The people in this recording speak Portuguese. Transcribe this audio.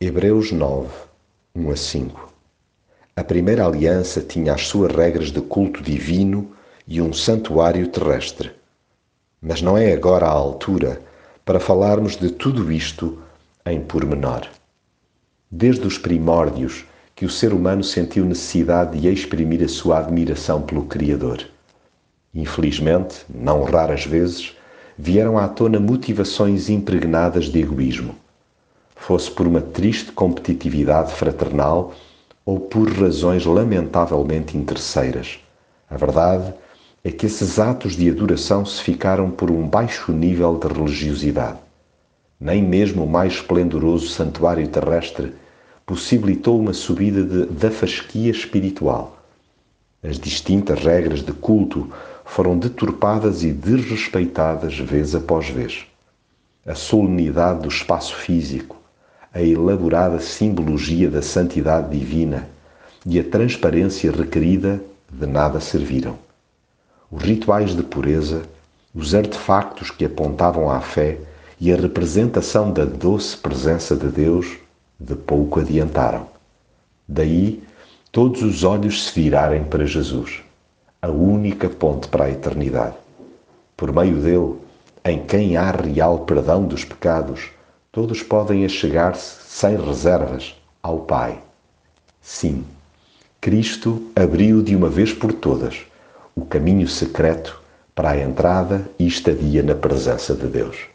Hebreus 9, 1 a 5 A primeira aliança tinha as suas regras de culto divino e um santuário terrestre. Mas não é agora a altura para falarmos de tudo isto em pormenor. Desde os primórdios que o ser humano sentiu necessidade de exprimir a sua admiração pelo Criador. Infelizmente, não raras vezes, vieram à tona motivações impregnadas de egoísmo fosse por uma triste competitividade fraternal ou por razões lamentavelmente interesseiras. A verdade é que esses atos de adoração se ficaram por um baixo nível de religiosidade. Nem mesmo o mais esplendoroso santuário terrestre possibilitou uma subida de, da fasquia espiritual. As distintas regras de culto foram deturpadas e desrespeitadas vez após vez. A solenidade do espaço físico, a elaborada simbologia da santidade divina e a transparência requerida de nada serviram. Os rituais de pureza, os artefactos que apontavam à fé e a representação da doce presença de Deus de pouco adiantaram. Daí todos os olhos se virarem para Jesus, a única ponte para a eternidade. Por meio dele, em quem há real perdão dos pecados, todos podem achegar-se sem reservas ao Pai. Sim, Cristo abriu de uma vez por todas o caminho secreto para a entrada e estadia na presença de Deus.